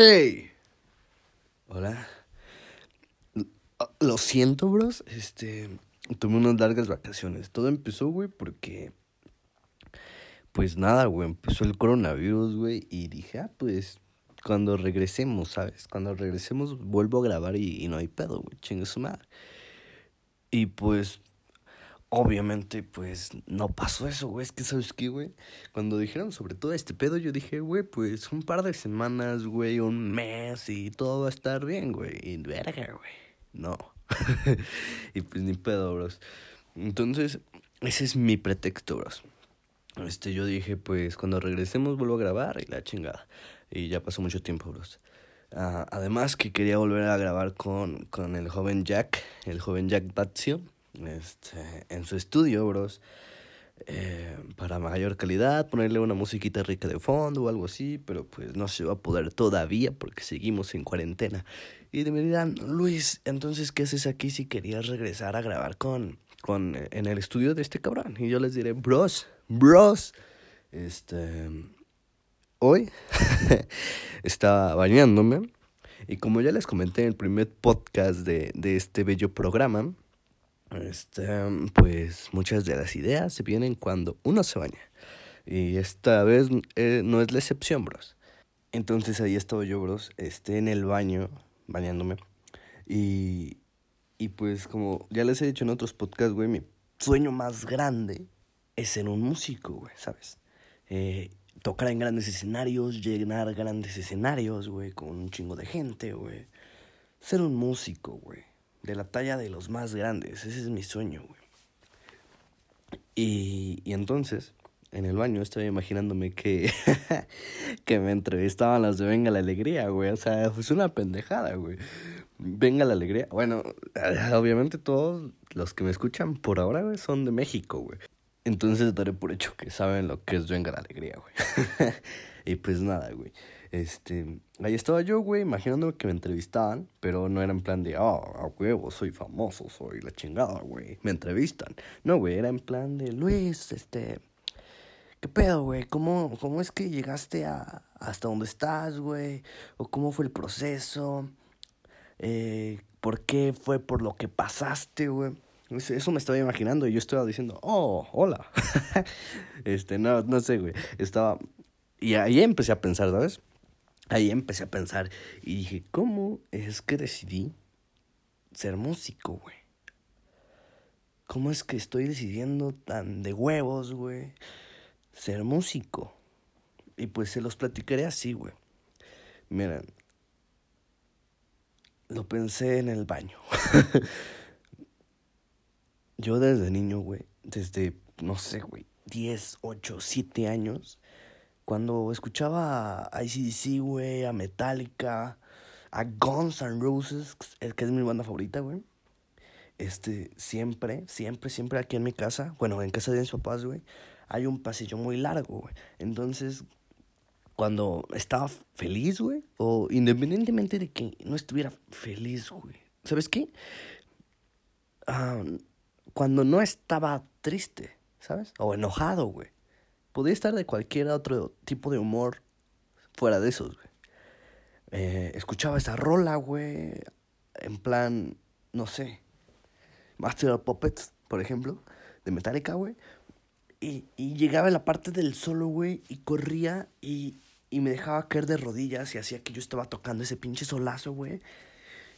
Hey. Hola. Lo siento, bros. Este. Tuve unas largas vacaciones. Todo empezó, güey, porque. Pues nada, güey. Empezó el coronavirus, güey. Y dije, ah, pues. Cuando regresemos, ¿sabes? Cuando regresemos, vuelvo a grabar y, y no hay pedo, güey. Chingue su madre. Y pues Obviamente, pues no pasó eso, güey. Es que, ¿sabes qué, güey? Cuando dijeron sobre todo este pedo, yo dije, güey, pues un par de semanas, güey, un mes y todo va a estar bien, güey. Y verga, güey. No. y pues ni pedo, bros. Entonces, ese es mi pretexto, bros. Este, yo dije, pues cuando regresemos vuelvo a grabar y la chingada. Y ya pasó mucho tiempo, bros. Uh, además que quería volver a grabar con, con el joven Jack, el joven Jack Bazio este, en su estudio, bros. Eh, para mayor calidad, ponerle una musiquita rica de fondo o algo así, pero pues no se va a poder todavía porque seguimos en cuarentena. Y me dirán, Luis, entonces, ¿qué haces aquí si querías regresar a grabar con, con, en el estudio de este cabrón? Y yo les diré, bros, bros, este, hoy estaba bañándome y como ya les comenté en el primer podcast de, de este bello programa, este, pues muchas de las ideas se vienen cuando uno se baña. Y esta vez eh, no es la excepción, bros. Entonces ahí estaba yo, bros, este, en el baño, bañándome. Y, y pues como ya les he dicho en otros podcasts, güey, mi sueño más grande es ser un músico, güey, ¿sabes? Eh, tocar en grandes escenarios, llenar grandes escenarios, güey, con un chingo de gente, güey. Ser un músico, güey de la talla de los más grandes. Ese es mi sueño, güey. Y, y entonces, en el baño, estaba imaginándome que, que me entrevistaban las de Venga la Alegría, güey. O sea, fue una pendejada, güey. Venga la Alegría. Bueno, obviamente todos los que me escuchan por ahora, güey, son de México, güey. Entonces daré por hecho que saben lo que es Venga la Alegría, güey. y pues nada, güey. Este, ahí estaba yo, güey, imaginándome que me entrevistaban, pero no era en plan de, ah, a huevo, soy famoso, soy la chingada, güey, me entrevistan. No, güey, era en plan de, Luis, este, ¿qué pedo, güey? ¿Cómo, ¿Cómo es que llegaste a, hasta donde estás, güey? ¿O cómo fue el proceso? Eh, ¿Por qué fue por lo que pasaste, güey? Eso me estaba imaginando y yo estaba diciendo, oh, hola. este, no, no sé, güey. Estaba... Y ahí empecé a pensar, ¿sabes? Ahí empecé a pensar y dije, ¿cómo es que decidí ser músico, güey? ¿Cómo es que estoy decidiendo tan de huevos, güey, ser músico? Y pues se los platicaré así, güey. Miren, lo pensé en el baño. Yo desde niño, güey, desde, no sé, güey, 10, 8, 7 años, cuando escuchaba a ICDC, güey, a Metallica, a Guns N' Roses, que es mi banda favorita, güey. Este, siempre, siempre, siempre aquí en mi casa, bueno, en casa de mis papás, güey, hay un pasillo muy largo, güey. Entonces, cuando estaba feliz, güey, o independientemente de que no estuviera feliz, güey, ¿sabes qué? Ah, cuando no estaba triste, ¿sabes? O enojado, güey podía estar de cualquier otro tipo de humor fuera de esos, güey. Eh, escuchaba esa rola, güey, en plan, no sé, Master of Puppets, por ejemplo, de Metallica, güey. Y, y llegaba en la parte del solo, güey, y corría y, y me dejaba caer de rodillas y hacía que yo estaba tocando ese pinche solazo, güey.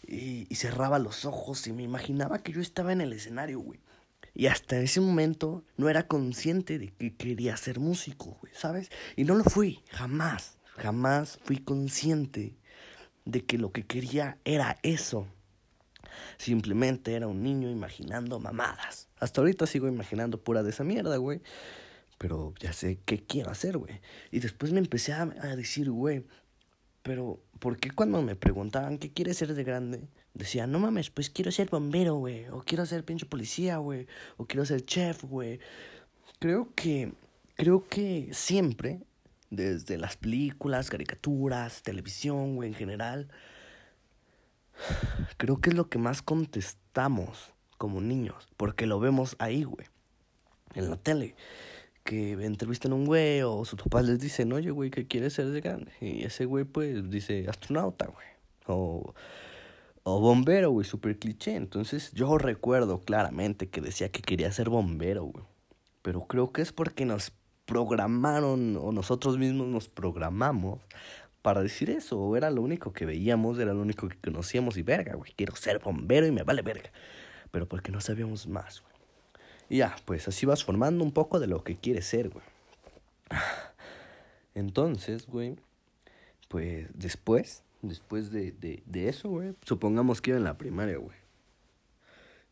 Y, y cerraba los ojos y me imaginaba que yo estaba en el escenario, güey. Y hasta ese momento no era consciente de que quería ser músico, güey, ¿sabes? Y no lo fui, jamás, jamás fui consciente de que lo que quería era eso. Simplemente era un niño imaginando mamadas. Hasta ahorita sigo imaginando pura de esa mierda, güey. Pero ya sé qué quiero hacer, güey. Y después me empecé a, decir, güey, pero ¿por qué cuando me preguntaban qué quieres ser de grande? Decía, no mames, pues quiero ser bombero, güey. O quiero ser pinche policía, güey. O quiero ser chef, güey. Creo que, creo que siempre, desde las películas, caricaturas, televisión, güey, en general, creo que es lo que más contestamos como niños. Porque lo vemos ahí, güey. En la tele. que entrevistan a un güey o sus papás les dicen, oye, güey, ¿qué quieres ser de grande? Y ese güey, pues, dice astronauta, güey. O, o bombero, güey, súper cliché. Entonces, yo recuerdo claramente que decía que quería ser bombero, güey. Pero creo que es porque nos programaron o nosotros mismos nos programamos para decir eso. Era lo único que veíamos, era lo único que conocíamos y verga, güey. Quiero ser bombero y me vale verga. Pero porque no sabíamos más, güey. Y ya, pues así vas formando un poco de lo que quieres ser, güey. Entonces, güey, pues después, después de, de, de eso, güey, supongamos que iba en la primaria, güey.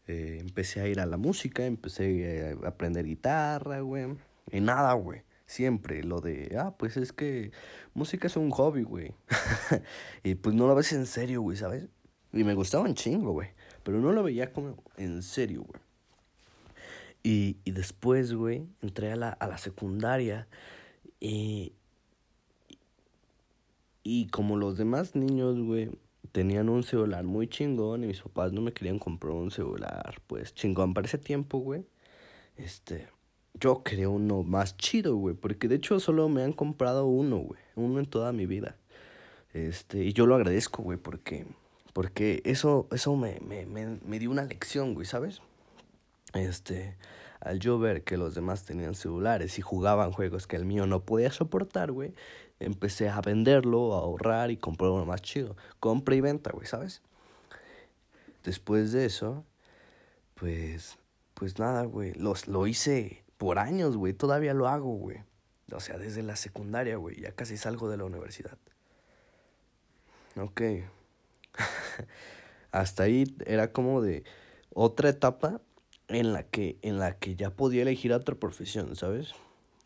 Eh, empecé a ir a la música, empecé a aprender guitarra, güey. Y nada, güey. Siempre lo de, ah, pues es que música es un hobby, güey. y pues no lo ves en serio, güey, ¿sabes? Y me gustaba un chingo, güey. Pero no lo veía como en serio, güey. Y, y después, güey, entré a la, a la secundaria y, y como los demás niños, güey, tenían un celular muy chingón y mis papás no me querían comprar un celular, pues chingón para ese tiempo, güey. Este, yo quería uno más chido, güey, porque de hecho solo me han comprado uno, güey, uno en toda mi vida. Este, y yo lo agradezco, güey, porque porque eso eso me me me, me dio una lección, güey, ¿sabes? Este, al yo ver que los demás tenían celulares y jugaban juegos que el mío no podía soportar, güey, empecé a venderlo, a ahorrar y comprar uno más chido. Compra y venta, güey, ¿sabes? Después de eso, pues, pues nada, güey, los, lo hice por años, güey, todavía lo hago, güey. O sea, desde la secundaria, güey, ya casi salgo de la universidad. Ok. Hasta ahí era como de otra etapa en la que, en la que ya podía elegir otra profesión, ¿sabes?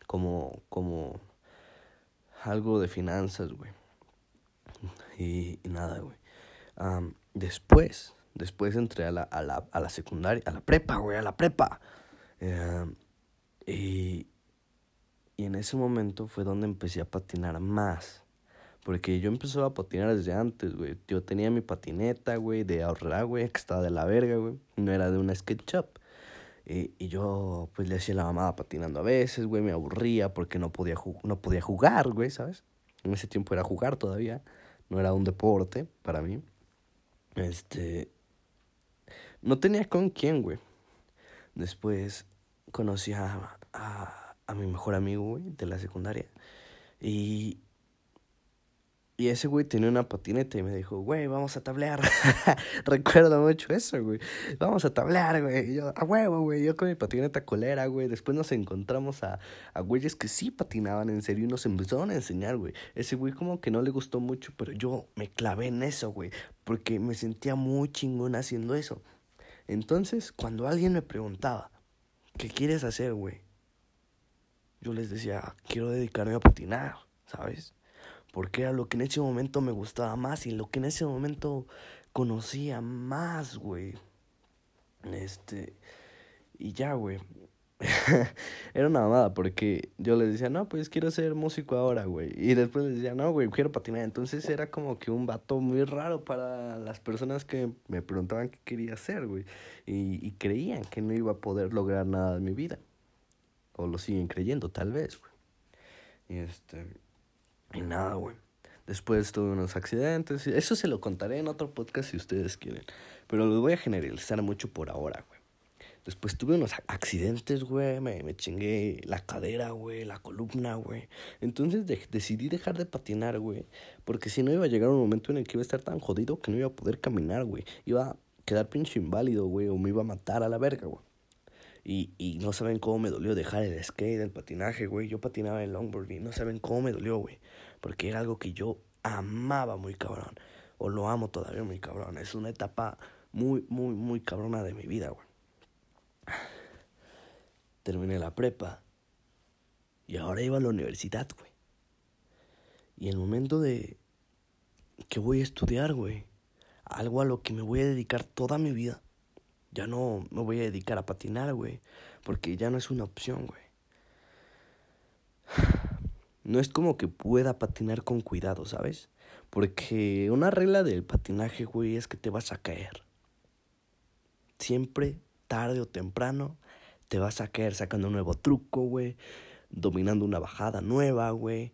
Como, como algo de finanzas, güey. Y, nada, güey. Después, después entré a la, a la, a la secundaria, a la prepa, güey, a la prepa. Y, y en ese momento fue donde empecé a patinar más. Porque yo empecé a patinar desde antes, güey. Yo tenía mi patineta, güey, de ahorrar, güey, que estaba de la verga, güey. No era de una skate shop. Y, y yo, pues, le hacía la mamada patinando a veces, güey. Me aburría porque no podía, no podía jugar, güey, ¿sabes? En ese tiempo era jugar todavía. No era un deporte para mí. Este... No tenía con quién, güey. Después conocí a, a, a mi mejor amigo, güey, de la secundaria. Y, y ese güey tenía una patineta y me dijo, güey, vamos a tablear. Recuerdo mucho eso, güey. Vamos a tablear, güey. Y yo, a huevo, güey. Yo con mi patineta colera, güey. Después nos encontramos a, a güeyes que sí patinaban en serio y nos empezaron a enseñar, güey. Ese güey como que no le gustó mucho, pero yo me clavé en eso, güey. Porque me sentía muy chingón haciendo eso. Entonces, cuando alguien me preguntaba, ¿qué quieres hacer, güey? Yo les decía, quiero dedicarme a patinar, ¿sabes? Porque era lo que en ese momento me gustaba más y lo que en ese momento conocía más, güey. Este, y ya, güey. era una mamada porque yo les decía, no, pues quiero ser músico ahora, güey. Y después les decía, no, güey, quiero patinar. Entonces era como que un vato muy raro para las personas que me preguntaban qué quería hacer, güey. Y, y creían que no iba a poder lograr nada en mi vida. O lo siguen creyendo, tal vez, güey. Y este, y nada, güey. Después tuve unos accidentes. Eso se lo contaré en otro podcast si ustedes quieren. Pero lo voy a generalizar mucho por ahora, güey. Después tuve unos accidentes, güey. Me, me chingué la cadera, güey. La columna, güey. Entonces de decidí dejar de patinar, güey. Porque si no iba a llegar un momento en el que iba a estar tan jodido que no iba a poder caminar, güey. Iba a quedar pinche inválido, güey. O me iba a matar a la verga, güey. Y, y no saben cómo me dolió dejar el skate, el patinaje, güey. Yo patinaba en longboard y no saben cómo me dolió, güey. Porque era algo que yo amaba muy cabrón. O lo amo todavía muy cabrón. Es una etapa muy, muy, muy cabrona de mi vida, güey. Terminé la prepa. Y ahora iba a la universidad, güey. Y el momento de que voy a estudiar, güey. Algo a lo que me voy a dedicar toda mi vida. Ya no me voy a dedicar a patinar, güey. Porque ya no es una opción, güey. No es como que pueda patinar con cuidado, ¿sabes? Porque una regla del patinaje, güey, es que te vas a caer. Siempre, tarde o temprano, te vas a caer sacando un nuevo truco, güey. dominando una bajada nueva, güey.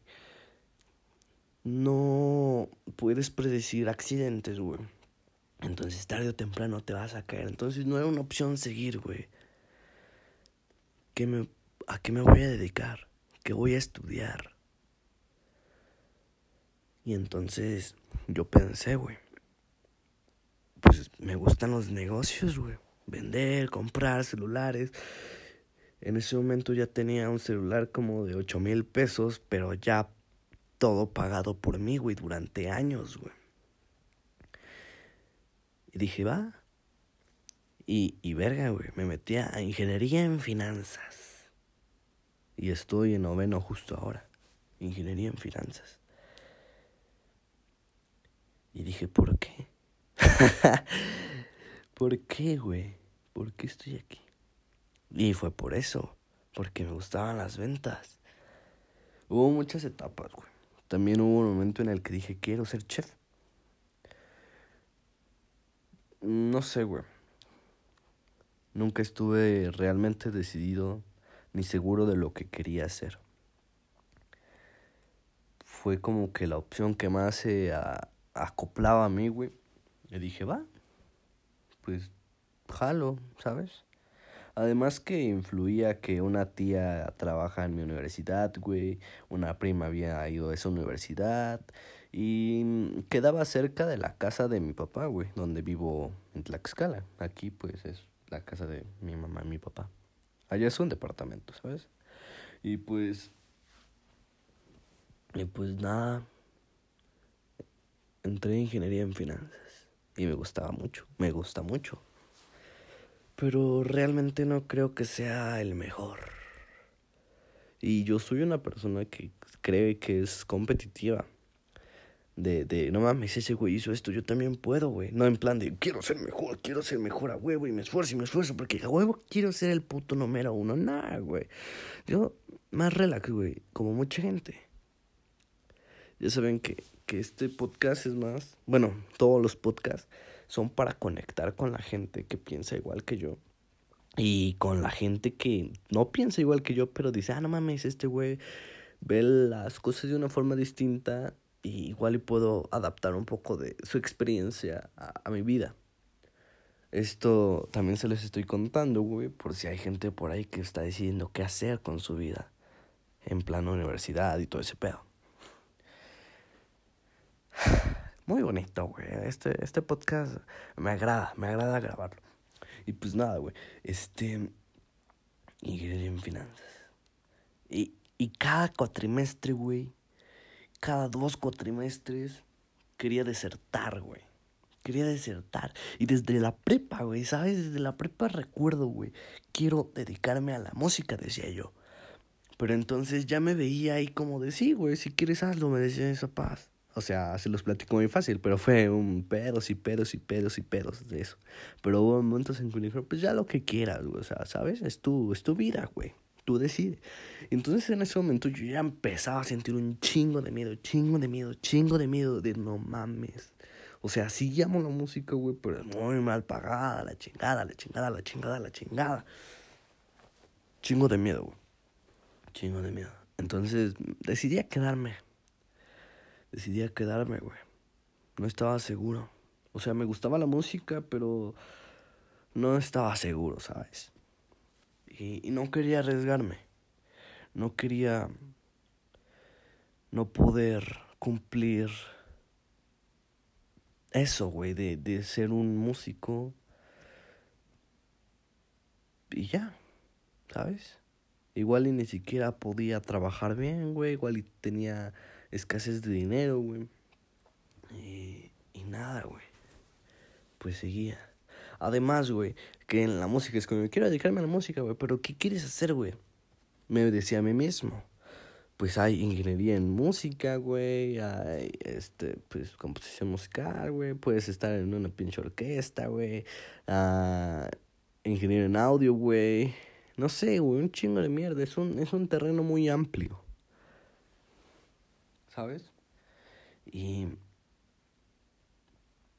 No puedes predecir accidentes, güey. Entonces tarde o temprano te vas a caer. Entonces no era una opción seguir, güey. ¿Qué me, ¿A qué me voy a dedicar? ¿Qué voy a estudiar? Y entonces yo pensé, güey. Pues me gustan los negocios, güey. Vender, comprar celulares. En ese momento ya tenía un celular como de 8 mil pesos, pero ya todo pagado por mí, güey, durante años, güey. Y dije, va. Y, y verga, güey, me metí a ingeniería en finanzas. Y estoy en noveno justo ahora. Ingeniería en finanzas. Y dije, ¿por qué? ¿Por qué, güey? ¿Por qué estoy aquí? Y fue por eso, porque me gustaban las ventas. Hubo muchas etapas, güey. También hubo un momento en el que dije, quiero ser chef. No sé, güey. Nunca estuve realmente decidido ni seguro de lo que quería hacer. Fue como que la opción que más se acoplaba a mí, güey. Le dije, va, pues jalo, ¿sabes? Además que influía que una tía trabaja en mi universidad, güey, una prima había ido a esa universidad y quedaba cerca de la casa de mi papá, güey, donde vivo en Tlaxcala. Aquí pues es la casa de mi mamá y mi papá. Allá es un departamento, ¿sabes? Y pues... Y pues nada. Entré en ingeniería en finanzas. Y me gustaba mucho. Me gusta mucho. Pero realmente no creo que sea el mejor. Y yo soy una persona que cree que es competitiva de, de, no mames, ese güey hizo esto, yo también puedo, güey. No en plan de, quiero ser mejor, quiero ser mejor a huevo y me esfuerzo y me esfuerzo porque a huevo quiero ser el puto número uno. Nah, güey. Yo, más relax, güey, como mucha gente. Ya saben que, que este podcast es más, bueno, todos los podcasts son para conectar con la gente que piensa igual que yo. Y con la gente que no piensa igual que yo, pero dice, ah, no mames, este güey ve las cosas de una forma distinta y igual y puedo adaptar un poco de su experiencia a, mi vida. Esto también se les estoy contando, güey, por si hay gente por ahí que está decidiendo qué hacer con su vida en plano universidad y todo ese pedo. Muy bonito, güey. Este, este podcast me agrada, me agrada grabarlo. Y pues nada, güey. Este. Ingeniería en finanzas. Y, y cada cuatrimestre, güey, cada dos cuatrimestres quería desertar, güey. Quería desertar. Y desde la prepa, güey, ¿sabes? Desde la prepa recuerdo, güey. Quiero dedicarme a la música, decía yo. Pero entonces ya me veía ahí como de, sí, güey, si quieres hazlo, me decía esa paz. O sea, se los platico muy fácil, pero fue un pedos y pedos y pedos y pedos de eso. Pero hubo momentos en que me dijeron, pues ya lo que quieras, güey. O sea, ¿sabes? Es tu, es tu vida, güey tú decides. Entonces en ese momento yo ya empezaba a sentir un chingo de miedo, chingo de miedo, chingo de miedo de no mames. O sea, sí llamo la música, güey, pero es muy mal pagada, la chingada, la chingada, la chingada, la chingada. Chingo de miedo, güey. Chingo de miedo. Entonces decidí quedarme. Decidí quedarme, güey. No estaba seguro. O sea, me gustaba la música, pero no estaba seguro, ¿sabes? Y, no quería arriesgarme. No quería no poder cumplir eso, güey, de, de ser un músico. Y ya, ¿sabes? Igual y ni siquiera podía trabajar bien, güey. Igual y tenía escasez de dinero, güey. Y, y nada, güey. Pues seguía. Además, güey, que en la música es como, quiero dedicarme a la música, güey, pero ¿qué quieres hacer, güey? Me decía a mí mismo. Pues hay ingeniería en música, güey, hay, este, pues, composición musical, güey, puedes estar en una pinche orquesta, güey, uh, ingeniero en audio, güey, no sé, güey, un chingo de mierda, es un, es un terreno muy amplio, ¿sabes? Y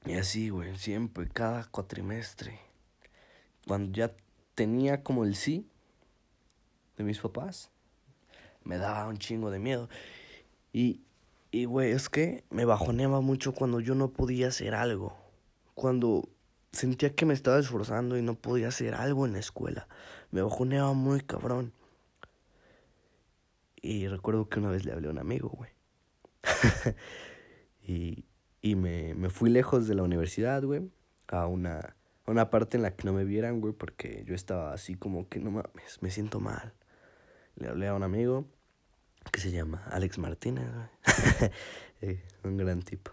y así, güey, siempre, cada cuatrimestre. Cuando ya tenía como el sí de mis papás, me daba un chingo de miedo. Y, y, güey, es que me bajoneaba mucho cuando yo no podía hacer algo. Cuando sentía que me estaba esforzando y no podía hacer algo en la escuela. Me bajoneaba muy cabrón. Y recuerdo que una vez le hablé a un amigo, güey. y y me, me fui lejos de la universidad, güey, a una, a una parte en la que no me vieran, güey, porque yo estaba así como que no mames, me siento mal. Le hablé a un amigo que se llama Alex Martínez, güey. Eh, un gran tipo.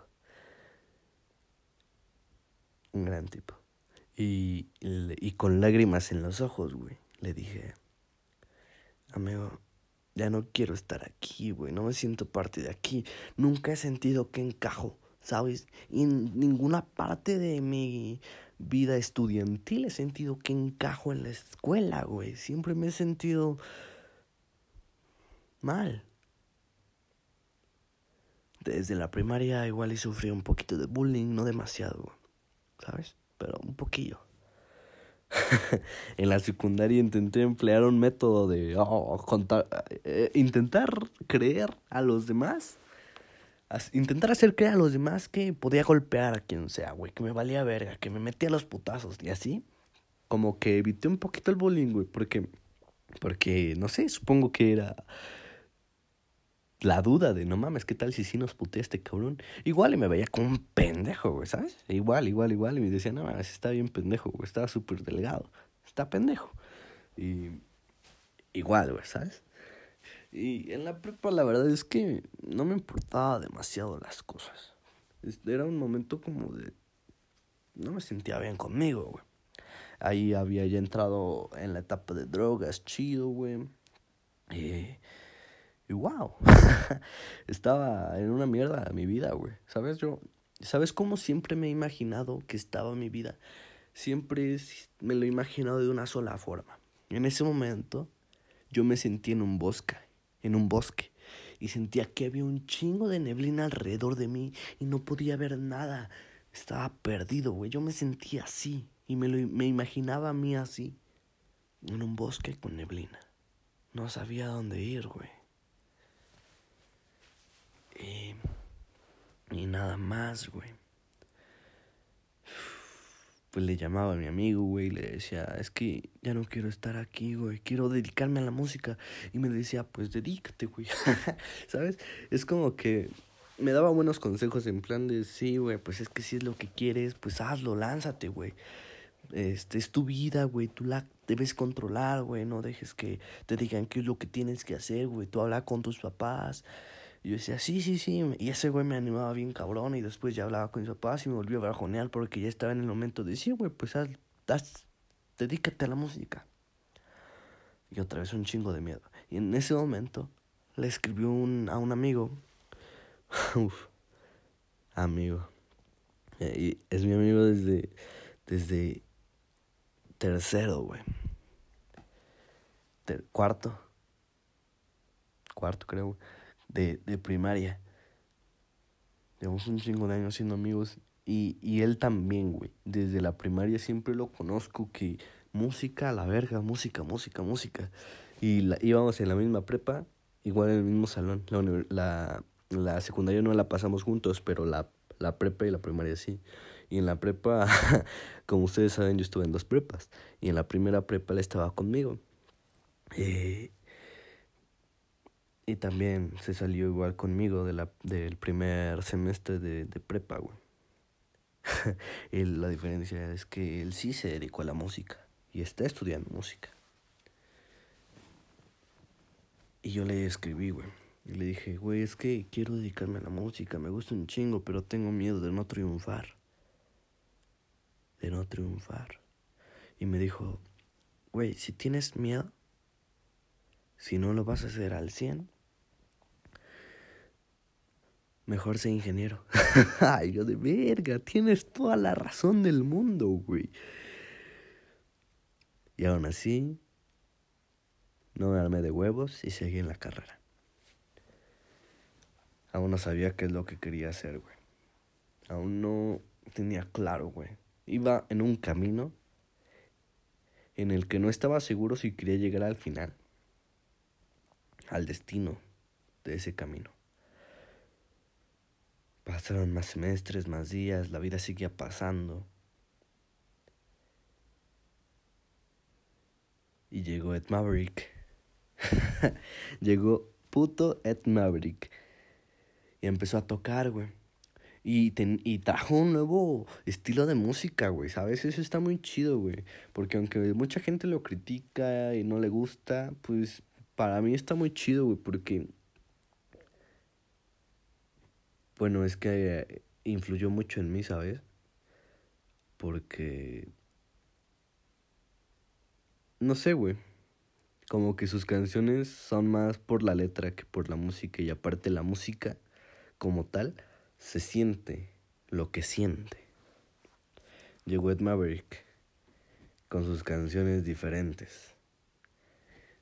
Un gran tipo. Y, y con lágrimas en los ojos, güey, le dije, amigo, ya no quiero estar aquí, güey, no me siento parte de aquí. Nunca he sentido que encajo ¿sabes? Y en ninguna parte de mi vida estudiantil he sentido que encajo en la escuela, güey. Siempre me he sentido mal. Desde la primaria igual y sufrí un poquito de bullying, no demasiado, ¿sabes? Pero un poquillo. en la secundaria intenté emplear un método de oh, contar, eh, intentar creer a los demás intentar hacer creer a los demás que podía golpear a quien sea, güey, que me valía verga, que me metía los putazos y así. Como que evité un poquito el bullying, güey, porque, porque, no sé, supongo que era la duda de, no mames, ¿qué tal si sí nos putea este cabrón? Igual y me veía como un pendejo, güey, ¿sabes? Igual, igual, igual, y me decía, no mames, está bien pendejo, güey, estaba súper delgado, está pendejo. Y igual, güey, ¿sabes? Y en la prepa la verdad es que no me importaba demasiado las cosas. Era un momento como de... No me sentía bien conmigo, güey. Ahí había ya entrado en la etapa de drogas, chido, güey. Y, y wow. estaba en una mierda mi vida, güey. ¿Sabes? Yo... ¿Sabes cómo siempre me he imaginado que estaba mi vida? Siempre me lo he imaginado de una sola forma. En ese momento yo me sentí en un bosque en un bosque y sentía que había un chingo de neblina alrededor de mí y no podía ver nada. Estaba perdido, güey. Yo me sentía así y me, lo, me imaginaba a mí así, en un bosque con neblina. No sabía dónde ir, güey. Y, y nada más, güey pues le llamaba a mi amigo, güey, y le decía, es que ya no quiero estar aquí, güey, quiero dedicarme a la música. Y me decía, pues dedícate, güey, ¿sabes? Es como que me daba buenos consejos en plan de, sí, güey, pues es que si es lo que quieres, pues hazlo, lánzate, güey. Este, es tu vida, güey, tú la debes controlar, güey, no dejes que te digan qué es lo que tienes que hacer, güey, tú habla con tus papás, y yo decía, sí, sí, sí. Y ese güey me animaba bien cabrón. Y después ya hablaba con mis papás y me volvió a bajonear porque ya estaba en el momento de decir, güey, pues haz, dedícate a la música. Y otra vez un chingo de miedo. Y en ese momento le escribió un, a un amigo. Uf, amigo. Y es mi amigo desde, desde tercero, güey. cuarto. Cuarto, creo de, de primaria. Llevamos un chingo de años siendo amigos. Y, y él también, güey. Desde la primaria siempre lo conozco que música a la verga, música, música, música. Y la, íbamos en la misma prepa, igual en el mismo salón. La, la, la secundaria no la pasamos juntos, pero la, la prepa y la primaria sí. Y en la prepa, como ustedes saben, yo estuve en dos prepas. Y en la primera prepa él estaba conmigo. Eh, y también se salió igual conmigo de la, del primer semestre de, de prepa, güey. la diferencia es que él sí se dedicó a la música y está estudiando música. Y yo le escribí, güey. Y le dije, güey, es que quiero dedicarme a la música, me gusta un chingo, pero tengo miedo de no triunfar. De no triunfar. Y me dijo, güey, si tienes miedo, si no lo vas a hacer al 100, Mejor ser ingeniero. Ay, yo de verga, tienes toda la razón del mundo, güey. Y aún así, no me armé de huevos y seguí en la carrera. Aún no sabía qué es lo que quería hacer, güey. Aún no tenía claro, güey. Iba en un camino en el que no estaba seguro si quería llegar al final. al destino de ese camino. Pasaron más semestres, más días, la vida seguía pasando. Y llegó Ed Maverick. llegó puto Ed Maverick. Y empezó a tocar, güey. Y, y trajo un nuevo estilo de música, güey, ¿sabes? Eso está muy chido, güey. Porque aunque mucha gente lo critica y no le gusta, pues para mí está muy chido, güey, porque bueno, es que influyó mucho en mí, ¿sabes? Porque... No sé, güey. Como que sus canciones son más por la letra que por la música. Y aparte la música, como tal, se siente lo que siente. Llegó Ed Maverick con sus canciones diferentes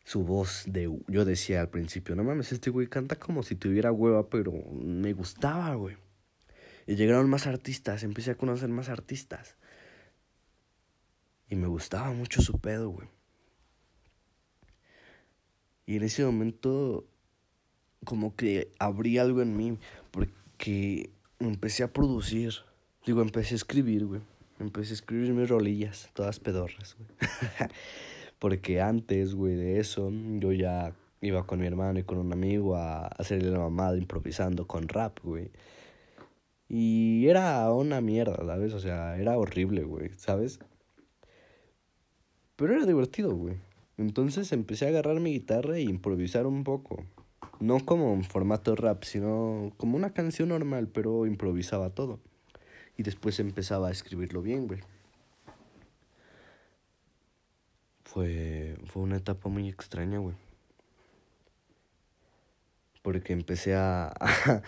su voz de... Yo decía al principio, no mames, este güey canta como si tuviera hueva, pero me gustaba, güey. Y llegaron más artistas, empecé a conocer más artistas. Y me gustaba mucho su pedo, güey. Y en ese momento, como que abrí algo en mí, porque empecé a producir. Digo, empecé a escribir, güey. Empecé a escribir mis rolillas, todas pedorras, güey. Porque antes, güey, de eso, yo ya iba con mi hermano y con un amigo a hacerle la mamada improvisando con rap, güey. Y era una mierda, ¿sabes? O sea, era horrible, güey, ¿sabes? Pero era divertido, güey. Entonces empecé a agarrar mi guitarra e improvisar un poco. No como en formato rap, sino como una canción normal, pero improvisaba todo. Y después empezaba a escribirlo bien, güey. Fue, fue una etapa muy extraña, güey. Porque empecé a, a,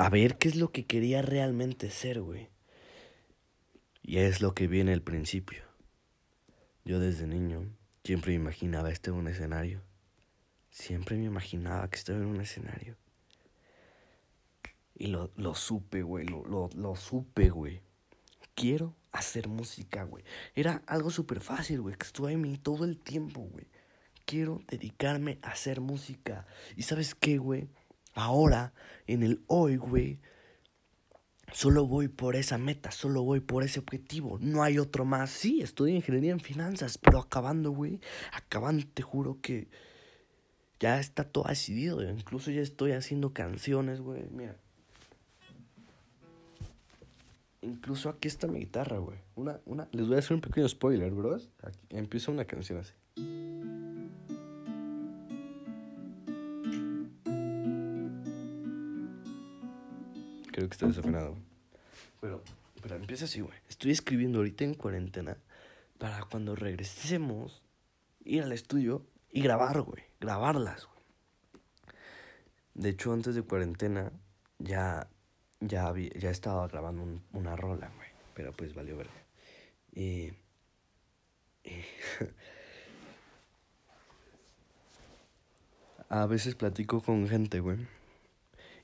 a, ver qué es lo que quería realmente ser, güey. Y es lo que viene al principio. Yo desde niño siempre me imaginaba estar en un escenario. Siempre me imaginaba que estaba en un escenario. Y lo, lo supe, güey. Lo, lo, lo supe, güey. Quiero hacer música, güey. Era algo súper fácil, güey, que estuve en mí todo el tiempo, güey. Quiero dedicarme a hacer música. ¿Y sabes qué, güey? Ahora, en el hoy, güey, solo voy por esa meta, solo voy por ese objetivo. No hay otro más. Sí, estudio ingeniería en finanzas, pero acabando, güey, acabando, te juro que ya está todo decidido. Incluso ya estoy haciendo canciones, güey. Mira, Incluso aquí está mi guitarra, güey. Una, una, les voy a hacer un pequeño spoiler, bros. Aquí empieza una canción así. Creo que está desafinado. Pero, pero empieza así, güey. Estoy escribiendo ahorita en cuarentena para cuando regresemos, ir al estudio y grabar, güey. Grabarlas, güey. De hecho, antes de cuarentena ya ya, había, ya estaba grabando una rola, güey. Pero pues valió ver. Y, a veces platico con gente, güey.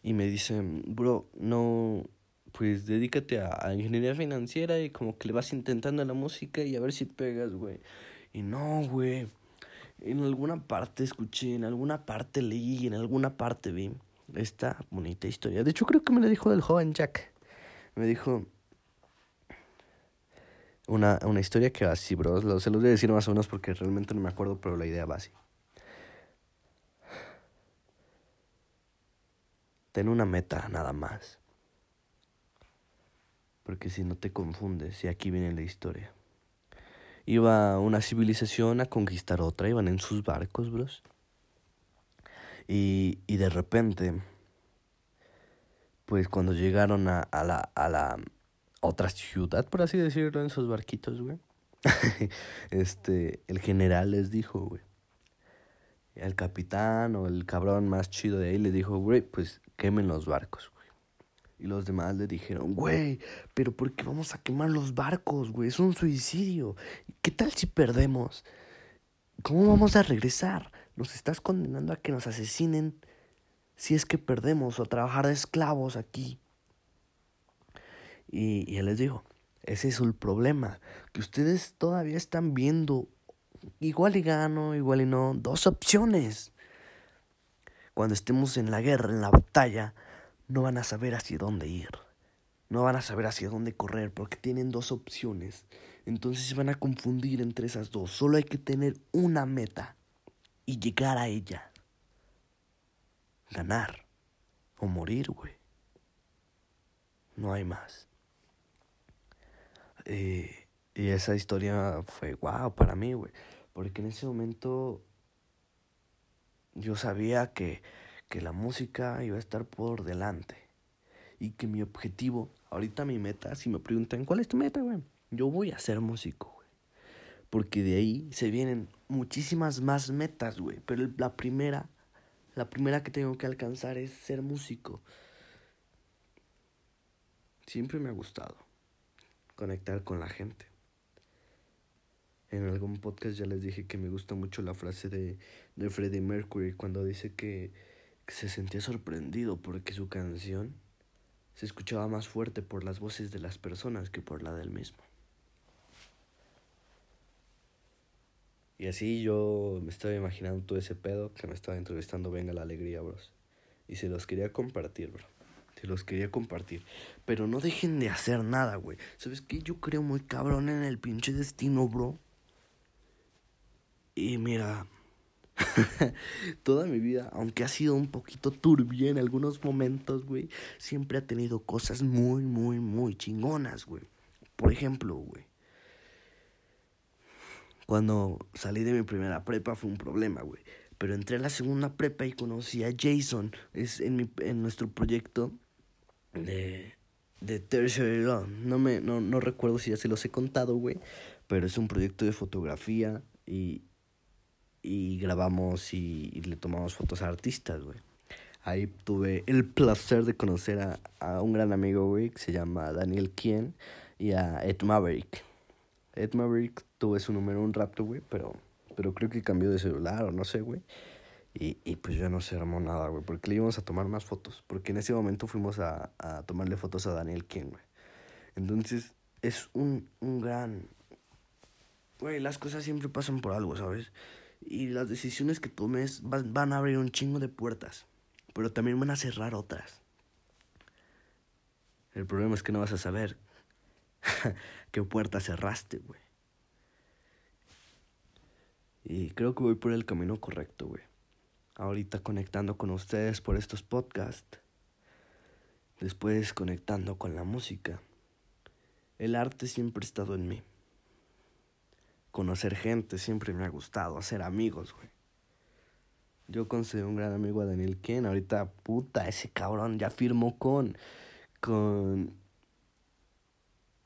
Y me dicen, bro, no, pues dedícate a, a, ingeniería financiera y como que le vas intentando la música y a ver si pegas, güey. Y no, güey. En alguna parte escuché, en alguna parte leí, en alguna parte vi esta bonita historia. De hecho, creo que me la dijo del joven Jack. Me dijo una, una historia que va así, bro. Se los voy a decir más o menos porque realmente no me acuerdo, pero la idea va así. Ten una meta, nada más. Porque si no te confundes, y aquí viene la historia. Iba una civilización a conquistar otra, iban en sus barcos, bros. Y, y de repente, pues cuando llegaron a, a, la, a la otra ciudad, por así decirlo, en sus barquitos, güey, este, el general les dijo, güey, el capitán o el cabrón más chido de ahí le dijo, güey, pues quemen los barcos, güey. Y los demás le dijeron, güey, pero ¿por qué vamos a quemar los barcos, güey? Es un suicidio. ¿Qué tal si perdemos? ¿Cómo vamos a regresar? Nos estás condenando a que nos asesinen si es que perdemos o trabajar de esclavos aquí. Y, y él les dijo, ese es el problema, que ustedes todavía están viendo igual y gano, igual y no, dos opciones. cuando estemos en la guerra, en la batalla, no van a saber hacia dónde ir. No van a saber hacia dónde correr porque tienen dos opciones. Entonces se van a confundir entre esas dos. Solo hay que tener una meta y llegar a ella. Ganar o morir, güey. No hay más. Eh, y esa historia fue guau para mí, güey. Porque en ese momento yo sabía que, que la música iba a estar por delante. Y que mi objetivo, ahorita mi meta, si me preguntan, ¿cuál es tu meta, güey? Yo voy a ser músico, güey. Porque de ahí se vienen muchísimas más metas, güey. Pero la primera, la primera que tengo que alcanzar es ser músico. Siempre me ha gustado conectar con la gente. En algún podcast ya les dije que me gusta mucho la frase de, de Freddie Mercury cuando dice que, que se sentía sorprendido porque su canción se escuchaba más fuerte por las voces de las personas que por la del mismo. Y así yo me estaba imaginando todo ese pedo que me estaba entrevistando Venga la Alegría, bros. Y se los quería compartir, bro. Se los quería compartir. Pero no dejen de hacer nada, güey. ¿Sabes qué? Yo creo muy cabrón en el pinche destino, bro. Y mira, toda mi vida, aunque ha sido un poquito turbia en algunos momentos, güey, siempre ha tenido cosas muy, muy, muy chingonas, güey. Por ejemplo, güey, cuando salí de mi primera prepa fue un problema, güey. Pero entré a la segunda prepa y conocí a Jason. Es en, mi, en nuestro proyecto de, de Tertiary Law. No, me, no, no recuerdo si ya se los he contado, güey. Pero es un proyecto de fotografía y, y grabamos y, le tomamos fotos a artistas, güey. Ahí tuve el placer de conocer a, a un gran amigo, güey, que se llama Daniel Kien y a Ed Maverick. Ed Maverick tuve su número un rato, güey, pero, pero creo que cambió de celular o no sé, güey. Y, y pues ya no se armó nada, güey, porque le íbamos a tomar más fotos. Porque en ese momento fuimos a, a tomarle fotos a Daniel Kien, güey. Entonces, es un, un gran... Güey, las cosas siempre pasan por algo, ¿sabes? Y las decisiones que tomes van, van a abrir un chingo de puertas, pero también van a cerrar otras. El problema es que no vas a saber qué puerta cerraste, güey. Y creo que voy por el camino correcto, güey. Ahorita conectando con ustedes por estos podcasts. Después conectando con la música. El arte siempre ha estado en mí. Conocer gente siempre me ha gustado. Hacer amigos, güey. Yo considero un gran amigo a Daniel Ken. Ahorita, puta, ese cabrón ya firmó con. con.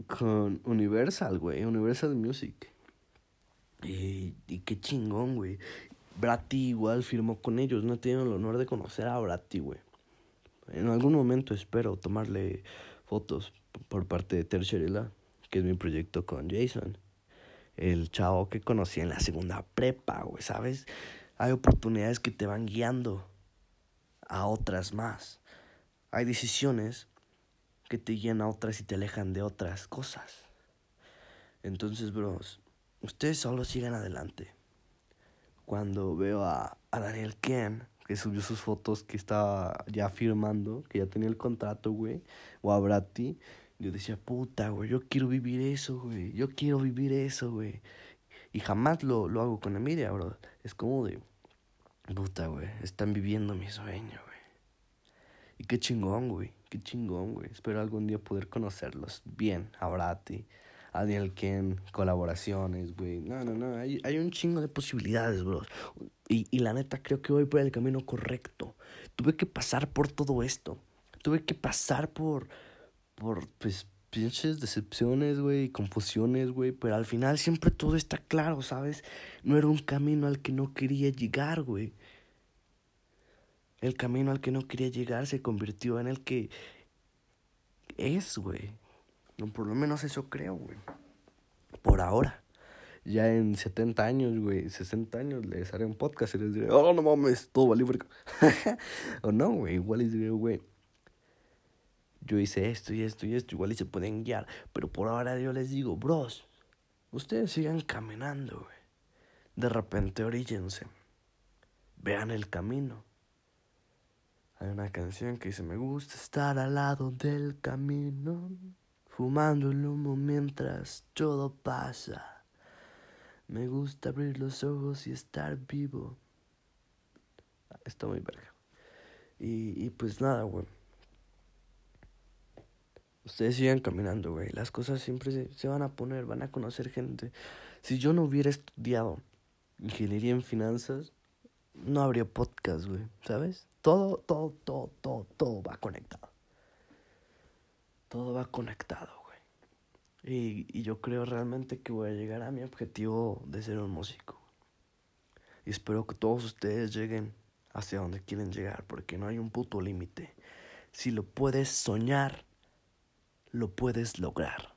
Con Universal, güey. Universal Music. Y, y qué chingón, güey. Bratti igual firmó con ellos. No he tenido el honor de conocer a Bratti, güey. En algún momento espero tomarle fotos por parte de Tertiary Law, que es mi proyecto con Jason. El chavo que conocí en la segunda prepa, güey, ¿sabes? Hay oportunidades que te van guiando a otras más. Hay decisiones que te guían a otras y te alejan de otras cosas. Entonces, bros, ustedes solo sigan adelante. Cuando veo a, a Daniel Ken, que subió sus fotos que estaba ya firmando, que ya tenía el contrato, güey, o a Bratti, yo decía, puta, güey, yo quiero vivir eso, güey, yo quiero vivir eso, güey. Y jamás lo, lo hago con envidia, bro. Es como de, puta, güey, están viviendo mi sueño. Y qué chingón, güey, qué chingón, güey. Espero algún día poder conocerlos bien, a Daniel Ken, colaboraciones, güey. No, no, no, hay, hay un chingo de posibilidades, bro. Y, y la neta creo que voy por el camino correcto. Tuve que pasar por todo esto. Tuve que pasar por, por, pues, pinches decepciones, güey, confusiones, güey, pero al final siempre todo está claro, ¿sabes? No era un camino al que no quería llegar, güey. El camino al que no quería llegar se convirtió en el que es, güey. No, por lo menos eso creo, güey. Por ahora. Ya en 70 años, güey, 60 años les haré un podcast y les diré, oh, no mames, todo valió o no, güey, igual les diré, güey, yo hice esto y esto y esto, igual y se pueden guiar. Pero por ahora yo les digo, bros, ustedes sigan caminando, güey. De repente oríllense. Vean el camino. Hay una canción que dice, me gusta estar al lado del camino, fumando el humo mientras todo pasa. Me gusta abrir los ojos y estar vivo. Está muy verga. Y, y pues nada, güey. Ustedes sigan caminando, güey. Las cosas siempre se, se, van a poner, van a conocer gente. Si yo no hubiera estudiado ingeniería en finanzas, no habría podcast, güey. ¿Sabes? Todo, todo, todo, todo, todo va conectado. Todo va conectado, güey. Y, y yo creo realmente que voy a llegar a mi objetivo de ser un músico. Y espero que todos ustedes lleguen hacia donde quieren llegar, porque no hay un puto límite. Si lo puedes soñar, lo puedes lograr.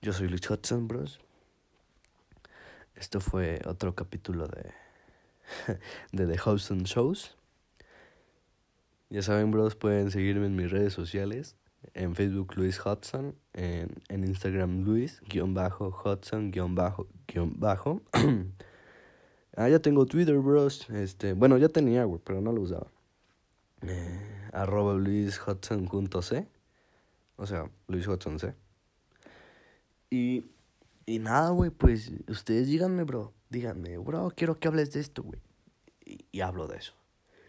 Yo soy Luis Hudson, bros. Esto fue otro capítulo de, de The Hudson Shows. Ya saben, bros, pueden seguirme en mis redes sociales. En Facebook, Luis Hudson. En, en Instagram, Luis, guion bajo, Hudson, guion bajo, guion bajo. ah, ya tengo Twitter, bros. Este, bueno, ya tenía, güey, pero no lo usaba. Eh, arroba Luis Hudson C. O sea, Luis Hudson C. Y, y nada, güey, pues ustedes díganme, bro. Díganme, bro, quiero que hables de esto, güey. Y, hablo de eso.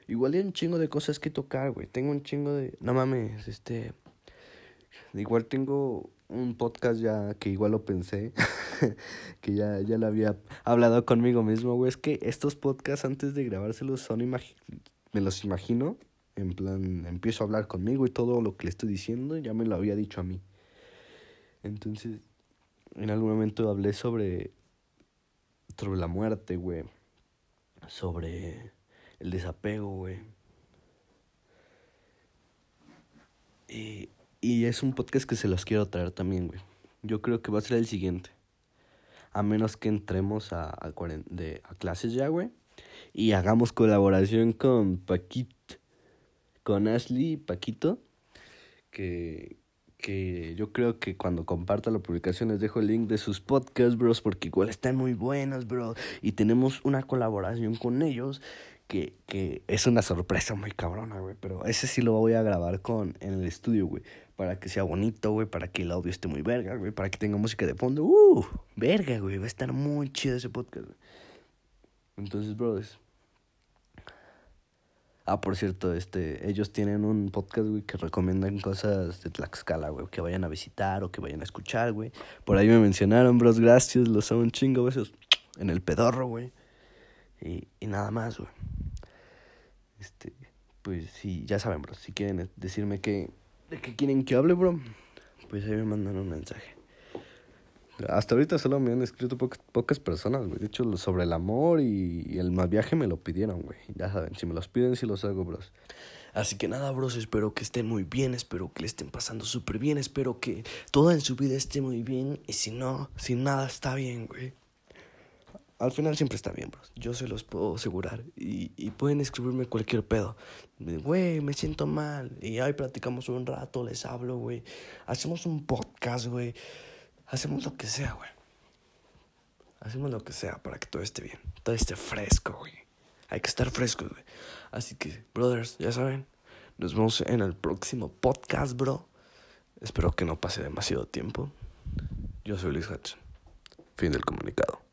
Igual hay un chingo de cosas que tocar, güey. Tengo un chingo de... No mames, este... Igual tengo un podcast ya que igual lo pensé. que ya, ya lo había hablado conmigo mismo, güey. Es que estos podcasts antes de grabárselos son... Imag me los imagino en plan, empiezo a hablar conmigo y todo lo que le estoy diciendo ya me lo había dicho a mí. Entonces, en algún momento hablé sobre, sobre la muerte, güey. Sobre el desapego, güey. Y, y es un podcast que se los quiero traer también, güey. Yo creo que va a ser el siguiente. A menos que entremos a, a, de, a clases ya, güey. Y hagamos colaboración con Paquito con Ashley y Paquito, que, que yo creo que cuando comparta la publicación les dejo el link de sus podcasts, bros, porque igual están muy buenos, bro. Y tenemos una colaboración con ellos que, que es una sorpresa muy cabrona, güey. Pero ese sí lo voy a grabar con en el estudio, güey. Para que sea bonito, güey. Para que el audio esté muy verga, güey. Para que tenga música de fondo. Uh, verga, güey. Va a estar muy chido ese podcast, güey. Entonces, brothers, Ah, por cierto, este, ellos tienen un podcast, güey, que recomiendan cosas de Tlaxcala, güey, que vayan a visitar o que vayan a escuchar, güey. Por ahí me mencionaron, bros, gracias, los amo un chingo, besos en el pedorro, güey. Y, y nada más, güey. Este, pues sí, ya saben, bros, si quieren decirme que, de qué quieren que hable, bro, pues ahí me mandan un mensaje. Hasta ahorita solo me han escrito po pocas personas, güey. De hecho, sobre el amor y, el más viaje me lo pidieron, güey. Ya saben, si me los piden, sí los hago, bros. Así que nada, bros, espero que estén muy bien, espero que le estén pasando súper bien, espero que toda en su vida esté muy bien. Y si no, si nada está bien, güey. Al final siempre está bien, bros. Yo se los puedo asegurar. Y, y pueden escribirme cualquier pedo. Güey, me siento mal. Y ahí platicamos un rato, les hablo, güey. Hacemos un podcast, güey. Hacemos lo que sea, güey. Hacemos lo que sea para que todo esté bien. Todo esté fresco, güey. Hay que estar frescos, güey. Así que, brothers, ya saben. Nos vemos en el próximo podcast, bro. Espero que no pase demasiado tiempo. Yo soy Luis Hudson. Fin del comunicado.